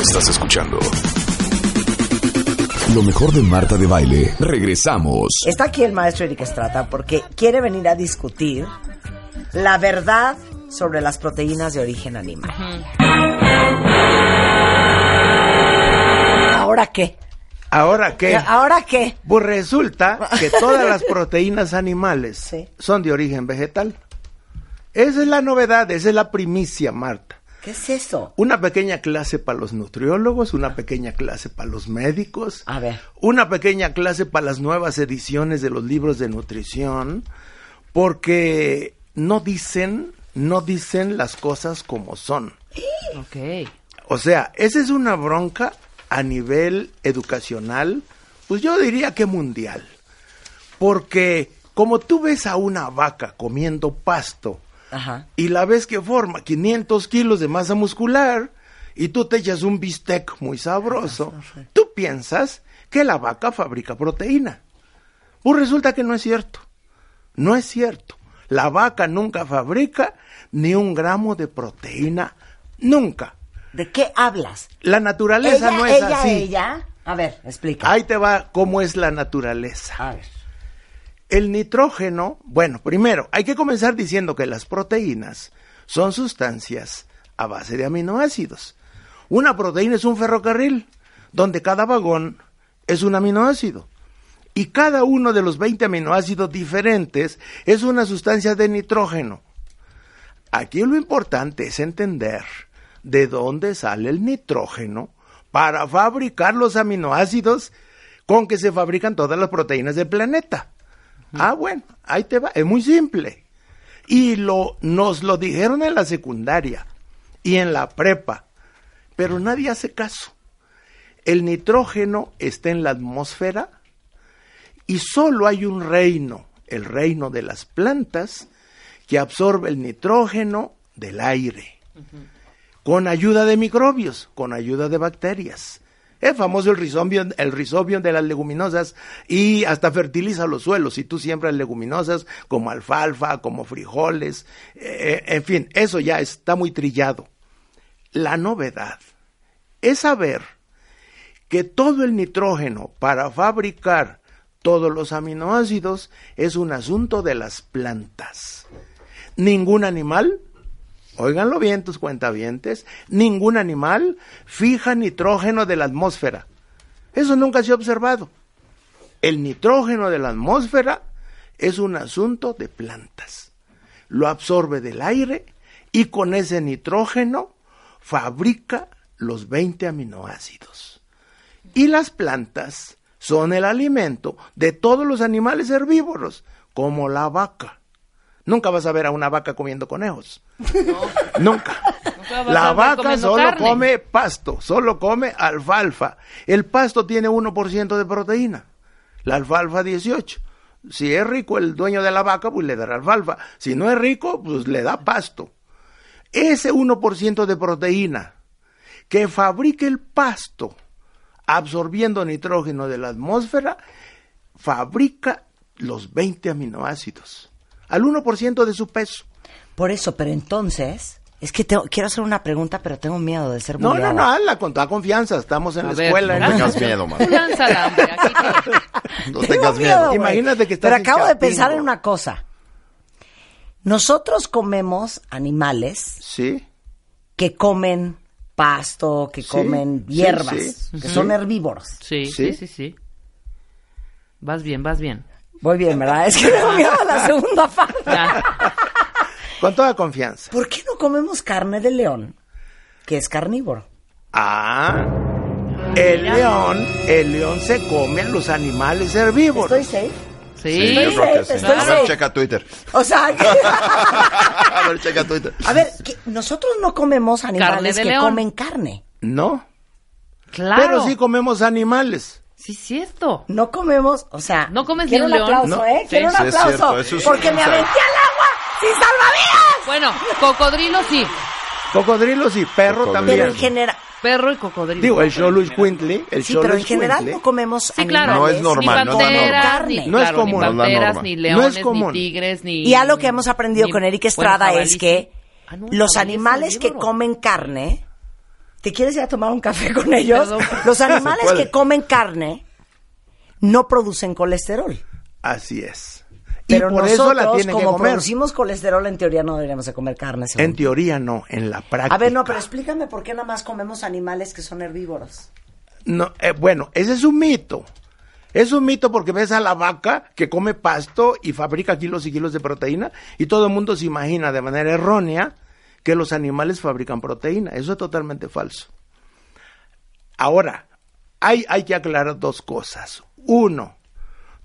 Estás escuchando lo mejor de Marta de Baile. Regresamos. Está aquí el maestro Eric Estrada porque quiere venir a discutir la verdad sobre las proteínas de origen animal. ¿Ahora qué? ¿Ahora qué? ¿Ahora qué? Pues resulta que todas las proteínas animales son de origen vegetal. Esa es la novedad, esa es la primicia, Marta. ¿Qué es eso? Una pequeña clase para los nutriólogos, una pequeña clase para los médicos. A ver. Una pequeña clase para las nuevas ediciones de los libros de nutrición, porque no dicen, no dicen las cosas como son. Ok. O sea, esa es una bronca a nivel educacional, pues yo diría que mundial. Porque como tú ves a una vaca comiendo pasto, y la ves que forma 500 kilos de masa muscular y tú te echas un bistec muy sabroso, tú piensas que la vaca fabrica proteína. Pues resulta que no es cierto. No es cierto. La vaca nunca fabrica ni un gramo de proteína. Nunca. ¿De qué hablas? La naturaleza no es ella, así. Ella, A ver, explica. Ahí te va cómo es la naturaleza. A ver. El nitrógeno, bueno, primero, hay que comenzar diciendo que las proteínas son sustancias a base de aminoácidos. Una proteína es un ferrocarril, donde cada vagón es un aminoácido. Y cada uno de los 20 aminoácidos diferentes es una sustancia de nitrógeno. Aquí lo importante es entender de dónde sale el nitrógeno para fabricar los aminoácidos con que se fabrican todas las proteínas del planeta. Ah, bueno, ahí te va, es muy simple. Y lo, nos lo dijeron en la secundaria y en la prepa, pero nadie hace caso. El nitrógeno está en la atmósfera y solo hay un reino, el reino de las plantas, que absorbe el nitrógeno del aire, con ayuda de microbios, con ayuda de bacterias. Es famoso el rizobio, el de las leguminosas y hasta fertiliza los suelos. Si tú siembras leguminosas como alfalfa, como frijoles, eh, en fin, eso ya está muy trillado. La novedad es saber que todo el nitrógeno para fabricar todos los aminoácidos es un asunto de las plantas. Ningún animal óiganlo bien tus cuentavientes, ningún animal fija nitrógeno de la atmósfera. Eso nunca se ha observado. El nitrógeno de la atmósfera es un asunto de plantas. Lo absorbe del aire y con ese nitrógeno fabrica los 20 aminoácidos. Y las plantas son el alimento de todos los animales herbívoros, como la vaca. Nunca vas a ver a una vaca comiendo conejos. Nunca. La vaca solo come pasto, solo come alfalfa. El pasto tiene 1% de proteína, la alfalfa 18. Si es rico el dueño de la vaca, pues le dará alfalfa. Si no es rico, pues le da pasto. Ese 1% de proteína que fabrica el pasto absorbiendo nitrógeno de la atmósfera, fabrica los 20 aminoácidos al 1% de su peso. Por eso, pero entonces, es que quiero hacer una pregunta, pero tengo miedo de ser No, no, no, hazla con toda confianza. Estamos en la escuela. No tengas miedo, man. no tengas miedo. Imagínate que estás Pero acabo de pensar en una cosa. Nosotros comemos animales. Sí. Que comen pasto, que comen hierbas, que son herbívoros. Sí, sí, sí, sí. Vas bien, vas bien. Voy bien, ¿verdad? Es que me voy a la segunda parte. Con toda confianza. ¿Por qué no comemos carne de león, que es carnívoro? Ah, el león, el león se come a los animales herbívoros. ¿Estoy safe? Sí, yo creo que sí. A ver, checa Twitter. O sea, a ver, checa Twitter. A ver, nosotros no comemos animales que comen carne. No. Claro. Pero sí comemos animales. Sí, es cierto. No comemos, o sea. No comes quiero un un león. aplauso, ¿eh? Sí, quiero un sí, es aplauso. cierto, eso porque sí, me o sea. aventé al agua sin salvavidas. Bueno, cocodrilo sí. Cocodrilos y perro Cocodrilo. también. Pero en general. Perro y cocodrilo. Digo, el Xolus Quintly, el Sí, pero en general Quintly, no comemos Sí, claro. No es normal, ni no panteras, carne. ni, No es común. ni No panteras, ni No leones, es común. ni tigres, ni... Y algo que hemos aprendido ni- con Eric Estrada es sí. que Ah, no, los animales que comen carne ¿Te quieres ir a tomar un café con ellos? Perdón. Los animales que comen carne no producen colesterol. Así es. Pero y por nosotros, eso la tienen que como comer. producimos colesterol, en teoría no deberíamos de comer carne. según En teoría no, en la práctica. A ver, no, pero explícame por qué nada más comemos animales que son herbívoros. No, eh, bueno, ese es un mito. Es un mito porque ves a la vaca que come pasto y fabrica kilos y kilos de proteína y todo el mundo se imagina de manera errónea que los animales fabrican proteína. Eso es totalmente falso. Ahora, hay, hay que aclarar dos cosas. Uno,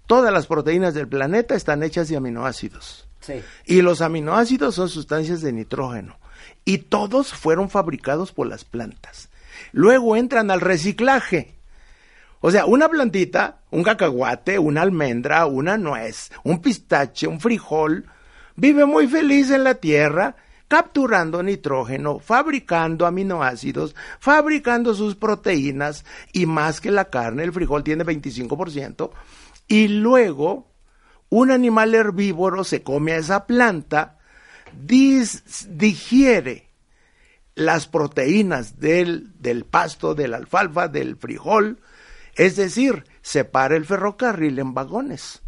todas las proteínas del planeta están hechas de aminoácidos. Sí. Y los aminoácidos son sustancias de nitrógeno. Y todos fueron fabricados por las plantas. Luego entran al reciclaje. O sea, una plantita, un cacahuate, una almendra, una nuez, un pistache, un frijol, vive muy feliz en la tierra, capturando nitrógeno, fabricando aminoácidos, fabricando sus proteínas y más que la carne, el frijol tiene 25%, y luego un animal herbívoro se come a esa planta, digiere las proteínas del, del pasto, de la alfalfa, del frijol, es decir, separa el ferrocarril en vagones,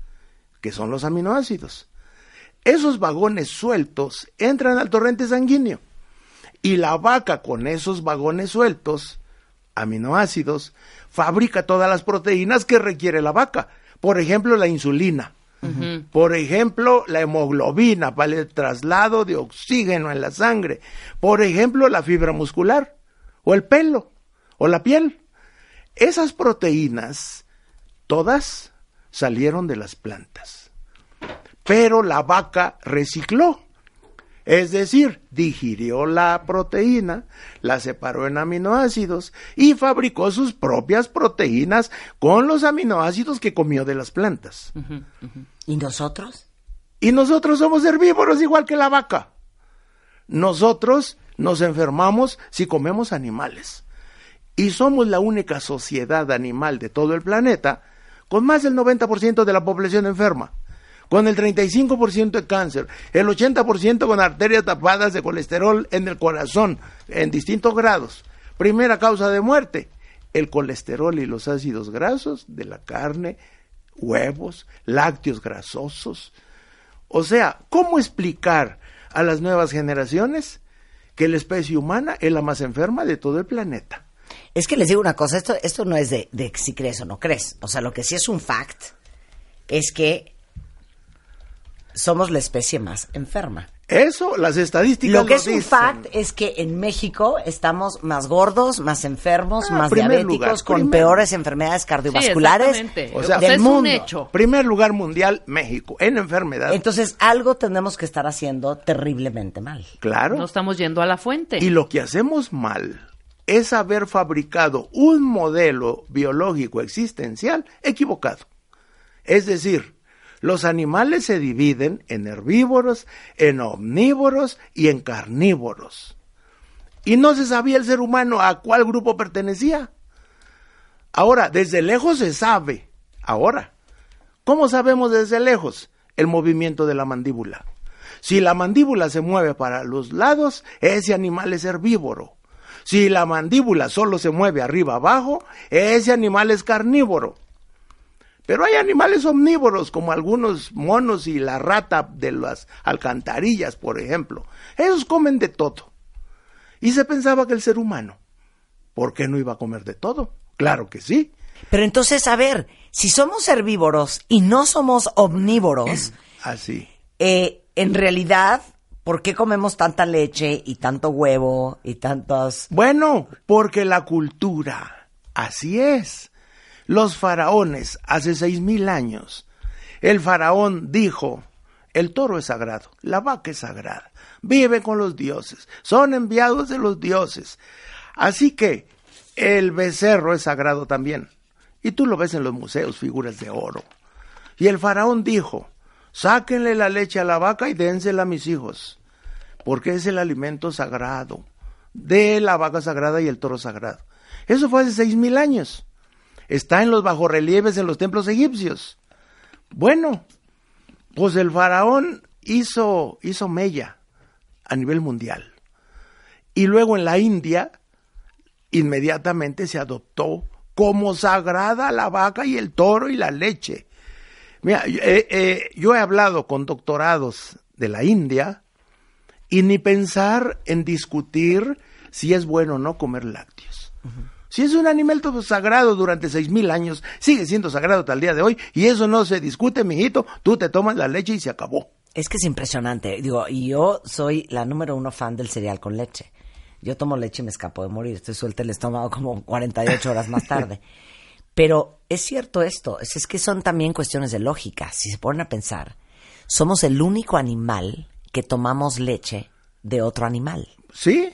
que son los aminoácidos. Esos vagones sueltos entran al torrente sanguíneo y la vaca con esos vagones sueltos, aminoácidos, fabrica todas las proteínas que requiere la vaca. Por ejemplo, la insulina. Por ejemplo, la hemoglobina para el traslado de oxígeno en la sangre. Por ejemplo, la fibra muscular, o el pelo, o la piel. Esas proteínas, todas salieron de las plantas. Pero la vaca recicló. Es decir, digirió la proteína, la separó en aminoácidos y fabricó sus propias proteínas con los aminoácidos que comió de las plantas. ¿Y nosotros? Y nosotros somos herbívoros igual que la vaca. Nosotros nos enfermamos si comemos animales. Y somos la única sociedad animal de todo el planeta con más del 90% de la población enferma, con el 35% de cáncer, el 80% con arterias tapadas de colesterol en el corazón en distintos grados. Primera causa de muerte, el colesterol y los ácidos grasos de la carne, huevos, lácteos grasosos. O sea, ¿cómo explicar a las nuevas generaciones que la especie humana es la más enferma de todo el planeta? Es que les digo una cosa, esto, esto no es de, de si crees o no crees. O sea, lo que sí es un fact es que somos la especie más enferma. Eso, las estadísticas Lo que lo es un fact es que en México estamos más gordos, más enfermos, Ah, más primer diabéticos, lugar, con primer. peores enfermedades cardiovasculares exactamente. O sea, del es mundo. un hecho. Primer lugar mundial, México, en enfermedad. Entonces, algo tenemos que estar haciendo terriblemente mal. claro. No estamos yendo a la fuente. Y lo que hacemos mal es haber fabricado un modelo biológico existencial equivocado. Es decir, los animales se dividen en herbívoros, en omnívoros y en carnívoros. Y no se sabía el ser humano a cuál grupo pertenecía. Ahora, desde lejos se sabe. Ahora, ¿cómo sabemos desde lejos? El movimiento de la mandíbula. Si la mandíbula se mueve para los lados, ese animal es herbívoro. Si la mandíbula solo se mueve arriba abajo, ese animal es carnívoro. Pero hay animales omnívoros, como algunos monos y la rata de las alcantarillas, por ejemplo. Esos comen de todo. Y se pensaba que el ser humano, ¿por qué no iba a comer de todo? Claro que sí. Pero entonces, a ver, si somos herbívoros y no somos omnívoros, Así. eh, en realidad, ¿por qué comemos tanta leche y tanto huevo y tantos... Bueno, porque la cultura, así es. Los faraones, hace seis mil años, el faraón dijo, el toro es sagrado, la vaca es sagrada, vive con los dioses, son enviados de los dioses. Así que el becerro es sagrado también. Y tú lo ves en los museos, figuras de oro. Y el faraón dijo, sáquenle la leche a la vaca y dénsela a mis hijos, porque es el alimento sagrado de la vaca sagrada y el toro sagrado. Eso fue hace seis mil años. Está en los bajorrelieves en los templos egipcios. Bueno, pues el faraón hizo, hizo mella a nivel mundial. Y luego en la India inmediatamente se adoptó como sagrada la vaca y el toro y la leche. Mira, eh, eh, yo he hablado con doctorados de la India y ni pensar en discutir si es bueno o no comer lácteos. Si es un animal todo sagrado durante seis mil años, sigue siendo sagrado hasta el día de hoy y eso no se discute, mijito. Tú te tomas la leche y se acabó. Es que es impresionante. Digo, y yo soy la número uno fan del cereal con leche. Yo tomo leche y me escapo de morir. Estoy suelta el estómago como 48 horas más tarde. Pero es cierto esto. Es, es que son también cuestiones de lógica. Si se ponen a pensar, somos el único animal que tomamos leche de otro animal. ¿Sí?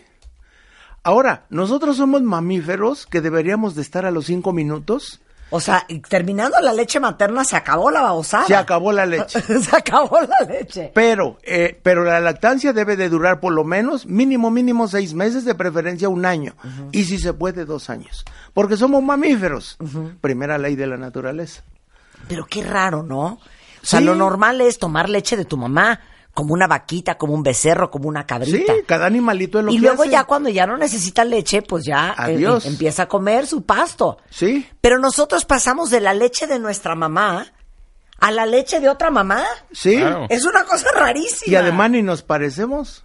Ahora, nosotros somos mamíferos que deberíamos de estar a los cinco minutos. O sea, terminando la leche materna se acabó la babosada. Se acabó la leche. se acabó la leche. Pero, eh, pero la lactancia debe de durar por lo menos mínimo, mínimo seis meses, de preferencia un año. Y si se puede, dos años. Porque somos mamíferos. Primera ley de la naturaleza. Pero qué raro, ¿no? O sea, Sí. lo normal es tomar leche de tu mamá, como una vaquita, como un becerro, como una Sí, cabrita. cada animalito es lo y que luego hace. ya cuando ya no necesita leche, pues ya eh, Adiós. eh, empieza a comer su pasto. Sí. Pero nosotros pasamos de la leche de nuestra mamá a la leche de otra mamá. Sí. Claro. Es una cosa rarísima. Y además ni nos parecemos.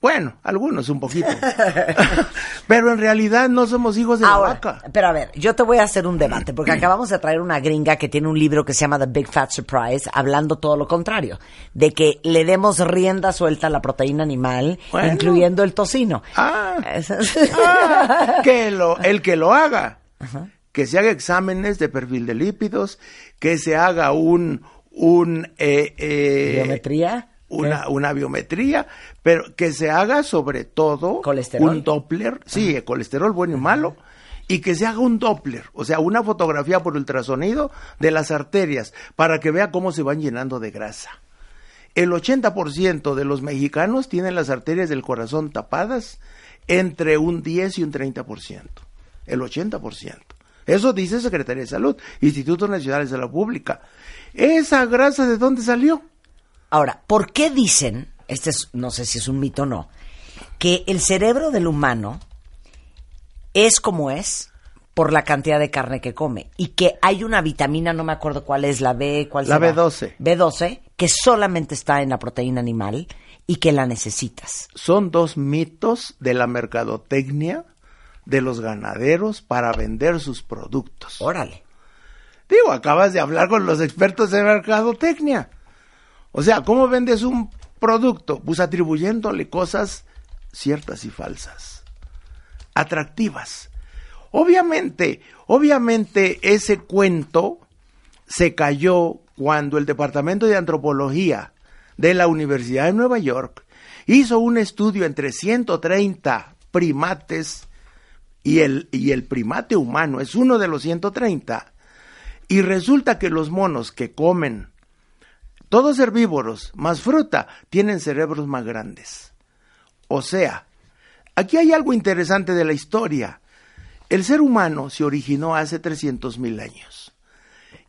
Bueno, algunos un poquito. Pero en realidad no somos hijos de la Ahora, vaca. pero a ver, yo te voy a hacer un debate, porque acabamos de traer una gringa que tiene un libro que se llama The Big Fat Surprise, hablando todo lo contrario, de que le demos rienda suelta a la proteína animal, Bueno. incluyendo el tocino. Ah. Ah, que lo, el que lo haga, que se haga exámenes de perfil de lípidos, que se haga un, un eh, eh, ¿Biometría? Una, una biometría, pero que se haga sobre todo ¿Colesterol? un Doppler, sí, el colesterol bueno y malo, y que se haga un Doppler, o sea, una fotografía por ultrasonido de las arterias, para que vea cómo se van llenando de grasa. El 80% de los mexicanos tienen las arterias del corazón tapadas entre un 10 y un 30%. El 80%. Eso dice Secretaría de Salud, Instituto Nacional de Salud Pública. ¿Esa grasa de dónde salió? Ahora, ¿por qué dicen, este es, no sé si es un mito o no, que el cerebro del humano es como es por la cantidad de carne que come y que hay una vitamina, no me acuerdo cuál es, la B, cuál La será? B12. B12, que solamente está en la proteína animal y que la necesitas. son dos mitos de la mercadotecnia de los ganaderos para vender sus productos. Órale. Digo, acabas de hablar con los expertos de mercadotecnia. O sea, ¿cómo vendes un producto? Pues atribuyéndole cosas ciertas y falsas, atractivas. Obviamente, obviamente ese cuento se cayó cuando el Departamento de Antropología de la Universidad de Nueva York hizo un estudio entre 130 primates y el, y el primate humano es uno de los 130 y resulta que los monos que comen todos herbívoros más fruta tienen cerebros más grandes. O sea, aquí hay algo interesante de la historia. El ser humano se originó hace 300 mil años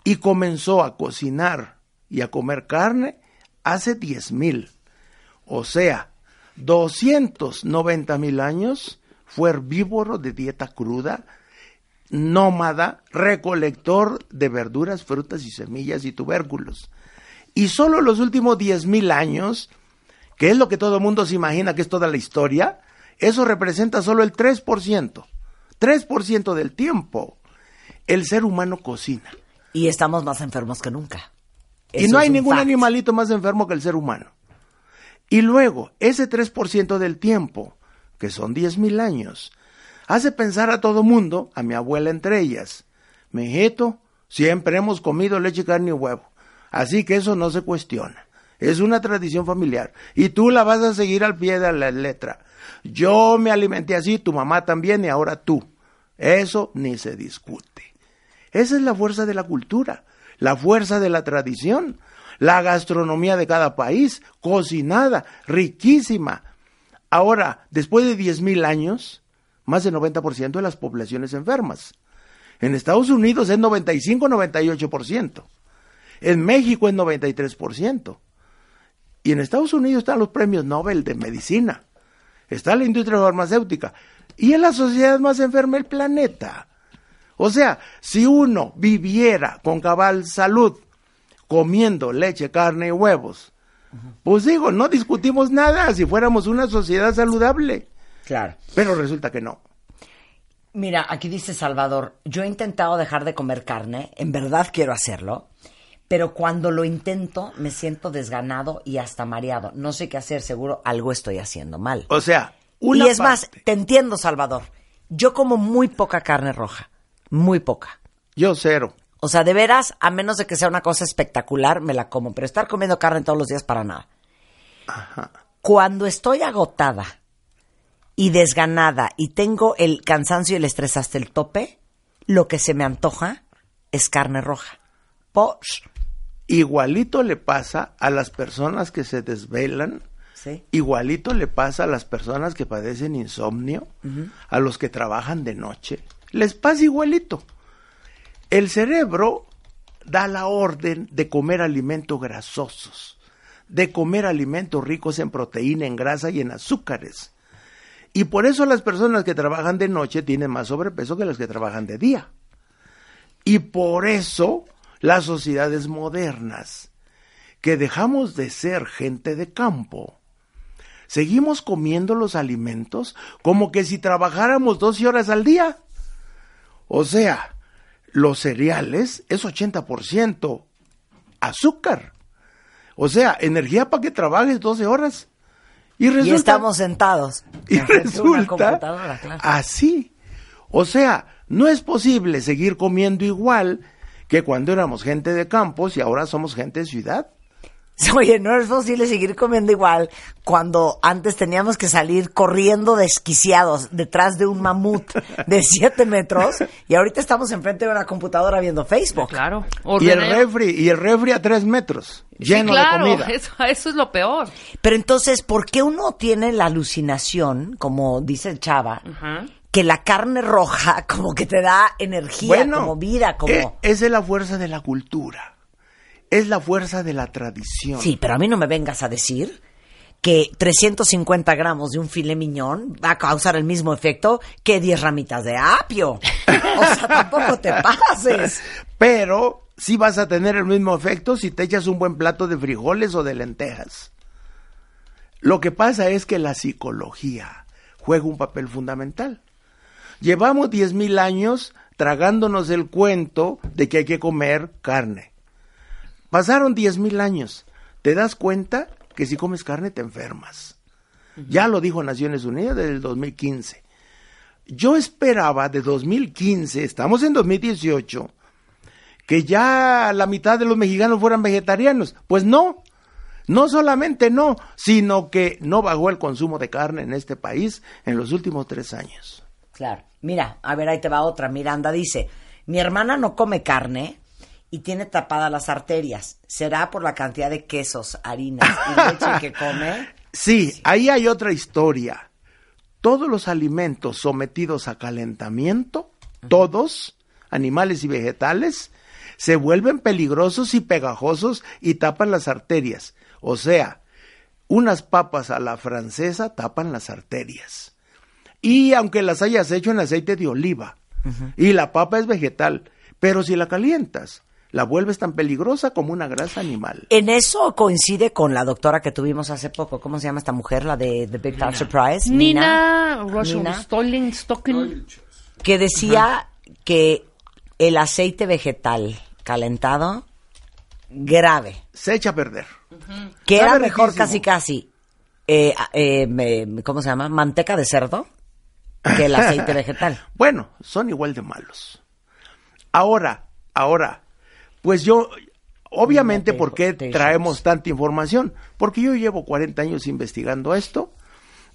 y comenzó a cocinar y a comer carne hace 10 mil. O sea, 290 mil años fue herbívoro de dieta cruda, nómada, recolector de verduras, frutas y semillas y tubérculos. Y solo los últimos 10 mil años, que es lo que todo el mundo se imagina que es toda la historia, eso representa solo el 3%. 3% del tiempo el ser humano cocina. Y estamos más enfermos que nunca. Y no hay ningún fact. animalito más enfermo que el ser humano. Y luego, ese 3% del tiempo, que son 10 mil años, hace pensar a todo mundo, a mi abuela entre ellas, mijito, siempre hemos comido leche, carne y huevo. Así que eso no se cuestiona. Es una tradición familiar. Y tú la vas a seguir al pie de la letra. Yo me alimenté así, tu mamá también y ahora tú. Eso ni se discute. Esa es la fuerza de la cultura, la fuerza de la tradición, la gastronomía de cada país, cocinada, riquísima. Ahora, después de 10.000 años, más del 90% de las poblaciones enfermas. En Estados Unidos es 95-98%. En México es 93%. Y en Estados Unidos están los premios Nobel de medicina. Está la industria farmacéutica. Y es la sociedad más enferma del planeta. O sea, si uno viviera con cabal salud, comiendo leche, carne y huevos, pues digo, no discutimos nada si fuéramos una sociedad saludable. Claro. Pero resulta que no. Mira, aquí dice Salvador, yo he intentado dejar de comer carne, en verdad quiero hacerlo, pero cuando lo intento me siento desganado y hasta mareado. No sé qué hacer, seguro algo estoy haciendo mal. O sea, y una es más, te entiendo, Salvador. Yo como muy poca carne roja, muy poca. Yo cero. O sea, de veras, a menos de que sea una cosa espectacular, me la como. Pero estar comiendo carne todos los días para nada. Cuando estoy agotada y desganada y tengo el cansancio y el estrés hasta el tope, lo que se me antoja es carne roja. Posh. Igualito le pasa a las personas que se desvelan, ¿Sí? igualito le pasa a las personas que padecen insomnio, a los que trabajan de noche. Les pasa igualito. El cerebro da la orden de comer alimentos grasosos, de comer alimentos ricos en proteína, en grasa y en azúcares. Y por eso las personas que trabajan de noche tienen más sobrepeso que las que trabajan de día. Y por eso las sociedades modernas, que dejamos de ser gente de campo, seguimos comiendo los alimentos como que si trabajáramos 12 horas al día. O sea, los cereales es 80% azúcar. O sea, energía para que trabajes 12 horas. Y Y resulta, estamos sentados. y resulta claro. así. O sea, no es posible seguir comiendo igual que cuando éramos gente de campos y ahora somos gente de ciudad. Oye, no es posible seguir comiendo igual cuando antes teníamos que salir corriendo desquiciados detrás de un mamut de 7 metros y ahorita estamos enfrente de una computadora viendo Facebook. Claro. Y el refri, y el refri a tres metros, Sí, lleno claro, de comida. Eso, eso es lo peor. Pero entonces, ¿por qué uno tiene la alucinación, como dice el chava, Ajá. Que la carne roja como que te da energía, como vida, como... esa es la fuerza de la cultura. Es la fuerza de la tradición. Sí, pero a mí no me vengas a decir que 350 gramos de un filet miñón va a causar el mismo efecto que 10 ramitas de apio. O sea, tampoco te pases. Pero sí vas a tener el mismo efecto si te echas un buen plato de frijoles o de lentejas. Lo que pasa es que la psicología juega un papel fundamental. Llevamos 10.000 años tragándonos el cuento de que hay que comer carne. Pasaron 10.000 años. ¿Te das cuenta que si comes carne te enfermas? Ya lo dijo Naciones Unidas desde el 2015. Yo esperaba de 2015, estamos en 2018, que ya la mitad de los mexicanos fueran vegetarianos. Pues no, no solamente no, sino que no bajó el consumo de carne en este país en los últimos tres años. Claro. Mira, a ver, ahí te va otra. Miranda dice, mi hermana no come carne y tiene tapadas las arterias. ¿Será por la cantidad de quesos, harinas y leche que come? Sí, ahí hay otra historia. Todos los alimentos sometidos a calentamiento, todos, animales y vegetales, se vuelven peligrosos y pegajosos y tapan las arterias. O sea, unas papas a la francesa tapan las arterias. Y aunque las hayas hecho en aceite de oliva, y la papa es vegetal, pero si la calientas, la vuelves tan peligrosa como una grasa animal. En eso coincide con la doctora que tuvimos hace poco. ¿Cómo se llama esta mujer? La de The Big Fat Surprise. Nina, Nina. Stolling, Stocking. que decía que el aceite vegetal calentado, grave. Se echa a perder. Que Sabe era mejor riquísimo. casi casi, eh, eh, me- ¿cómo se llama? Manteca de cerdo que el aceite vegetal. Bueno, son igual de malos. Ahora, ahora, pues yo, obviamente, No ¿por qué traemos tanta información? Porque yo llevo 40 años investigando esto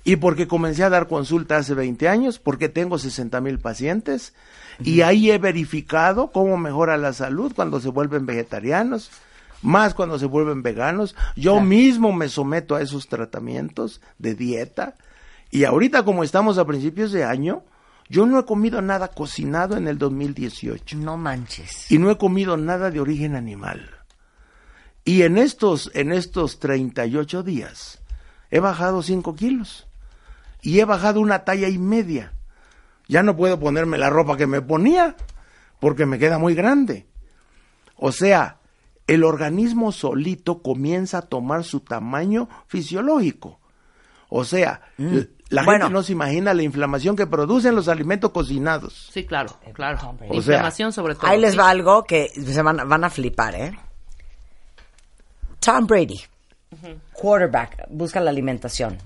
y porque comencé a dar consulta hace 20 años, porque tengo 60 mil pacientes y ahí he verificado cómo mejora la salud cuando se vuelven vegetarianos, más cuando se vuelven veganos. Yo mismo me someto a esos tratamientos de dieta y ahorita como estamos a principios de año, yo no he comido nada cocinado en el 2018 No manches. y no he comido nada de origen animal. Y en estos, en estos 38 días he bajado 5 kilos y he bajado una talla y media. Ya no puedo ponerme la ropa que me ponía porque me queda muy grande. O sea, el organismo solito comienza a tomar su tamaño fisiológico. O sea, l- la. Bueno. gente no se imagina la inflamación que producen los alimentos cocinados. Sí, claro, claro. O Inflamación sobre todo. Ahí les va algo que se van, van a flipar, ¿eh? Tom Brady, quarterback, busca la alimentación.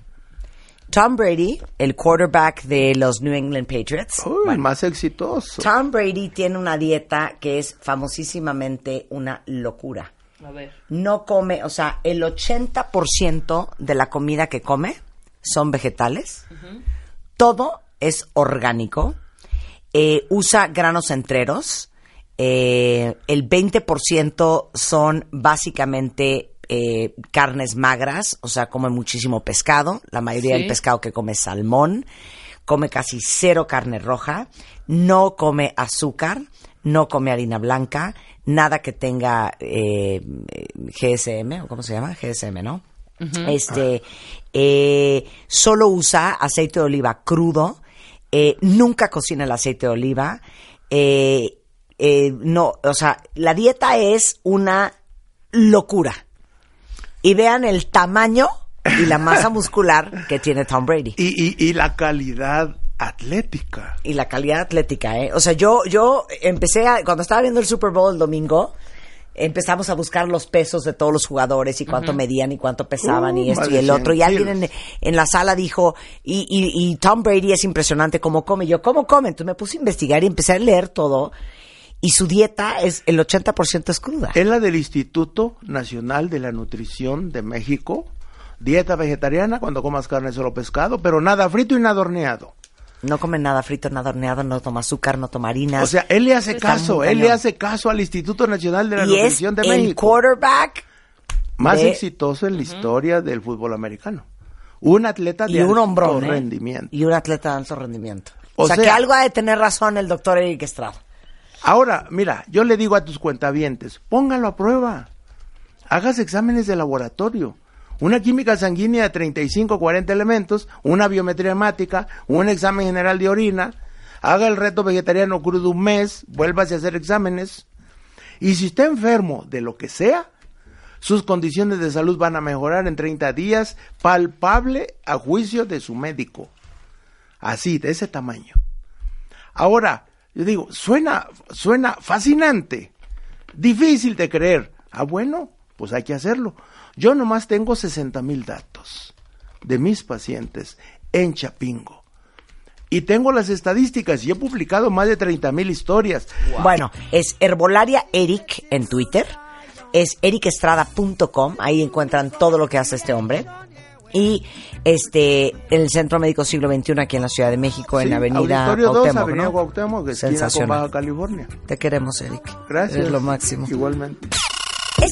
Tom Brady, el quarterback de los New England Patriots. Uy, el Bueno, más exitoso. Tom Brady tiene una dieta que es famosísimamente una locura. A ver. No come, o sea, el 80% de la comida que come son vegetales. Todo es orgánico. Eh, usa granos enteros. Eh, el 20% son básicamente eh, carnes magras, o sea, come muchísimo pescado. La mayoría Sí. del pescado que come es salmón. Come casi cero carne roja. No come azúcar. No come harina blanca. Nada que tenga eh, eh, GSM, o ¿cómo se llama? GSM, ¿no? Este, eh, solo usa aceite de oliva crudo, eh, nunca cocina el aceite de oliva, eh, eh, no, o sea, la dieta es una locura. Y vean el tamaño y la masa muscular que tiene Tom Brady. Y, y, y la calidad atlética. Y la calidad atlética, ¿eh? O sea, yo, yo empecé a, cuando estaba viendo el Super Bowl el domingo, empezamos a buscar los pesos de todos los jugadores y cuánto medían y cuánto pesaban Uh, y esto más y el 100 otro. Y alguien en, en la sala dijo, y, y, y Tom Brady es impresionante cómo come. Yo, ¿cómo come? Entonces me puse a investigar y empecé a leer todo. Y su dieta es, el 80% es cruda. Es la del Instituto Nacional de la Nutrición de México. Dieta vegetariana cuando comas carne solo pescado, pero nada frito y nada horneado. No come nada frito, nada horneado, no toma azúcar, no toma harinas. O sea, él le hace Está caso, él le hace caso al Instituto Nacional de la y es Nutrición de el México. quarterback Más de- exitoso en la historia del fútbol americano. Un atleta de y un alto hombrón, ¿eh? rendimiento. Y un atleta de alto rendimiento. O, O sea, que sea- algo ha de tener razón el doctor Eric Estrada. Ahora, mira, yo le digo a tus cuentavientes, póngalo a prueba. Hagas exámenes de laboratorio. Una química sanguínea de 35 40 elementos, una biometría hemática, un examen general de orina. Haga el reto vegetariano crudo un mes, vuélvase a hacer exámenes. Y si está enfermo de lo que sea, sus condiciones de salud van a mejorar en 30 días, palpable a juicio de su médico. Así, de ese tamaño. Ahora, yo digo, suena, suena fascinante, difícil de creer. Ah, bueno, pues hay que hacerlo. Yo nomás tengo 60 mil datos de mis pacientes en Chapingo. Y tengo las estadísticas y he publicado más de 30 mil historias. Bueno, es Herbolaria Eric en Twitter. Es ericestrada.com. Ahí encuentran todo lo que hace este hombre. Y este el Centro Médico Siglo XXI aquí en la Ciudad de México, en la Avenida Auditorio 2, Cuauhtémoc, Avenida ¿no? Cuauhtémoc, esquina con. Baja California. Te queremos, Eric. Gracias. Eres lo máximo. Igualmente.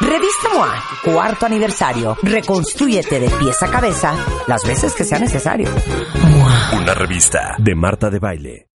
Revista MOA, cuarto aniversario. Reconstrúyete de pies a cabeza las veces que sea necesario. Una revista de Marta de Baile.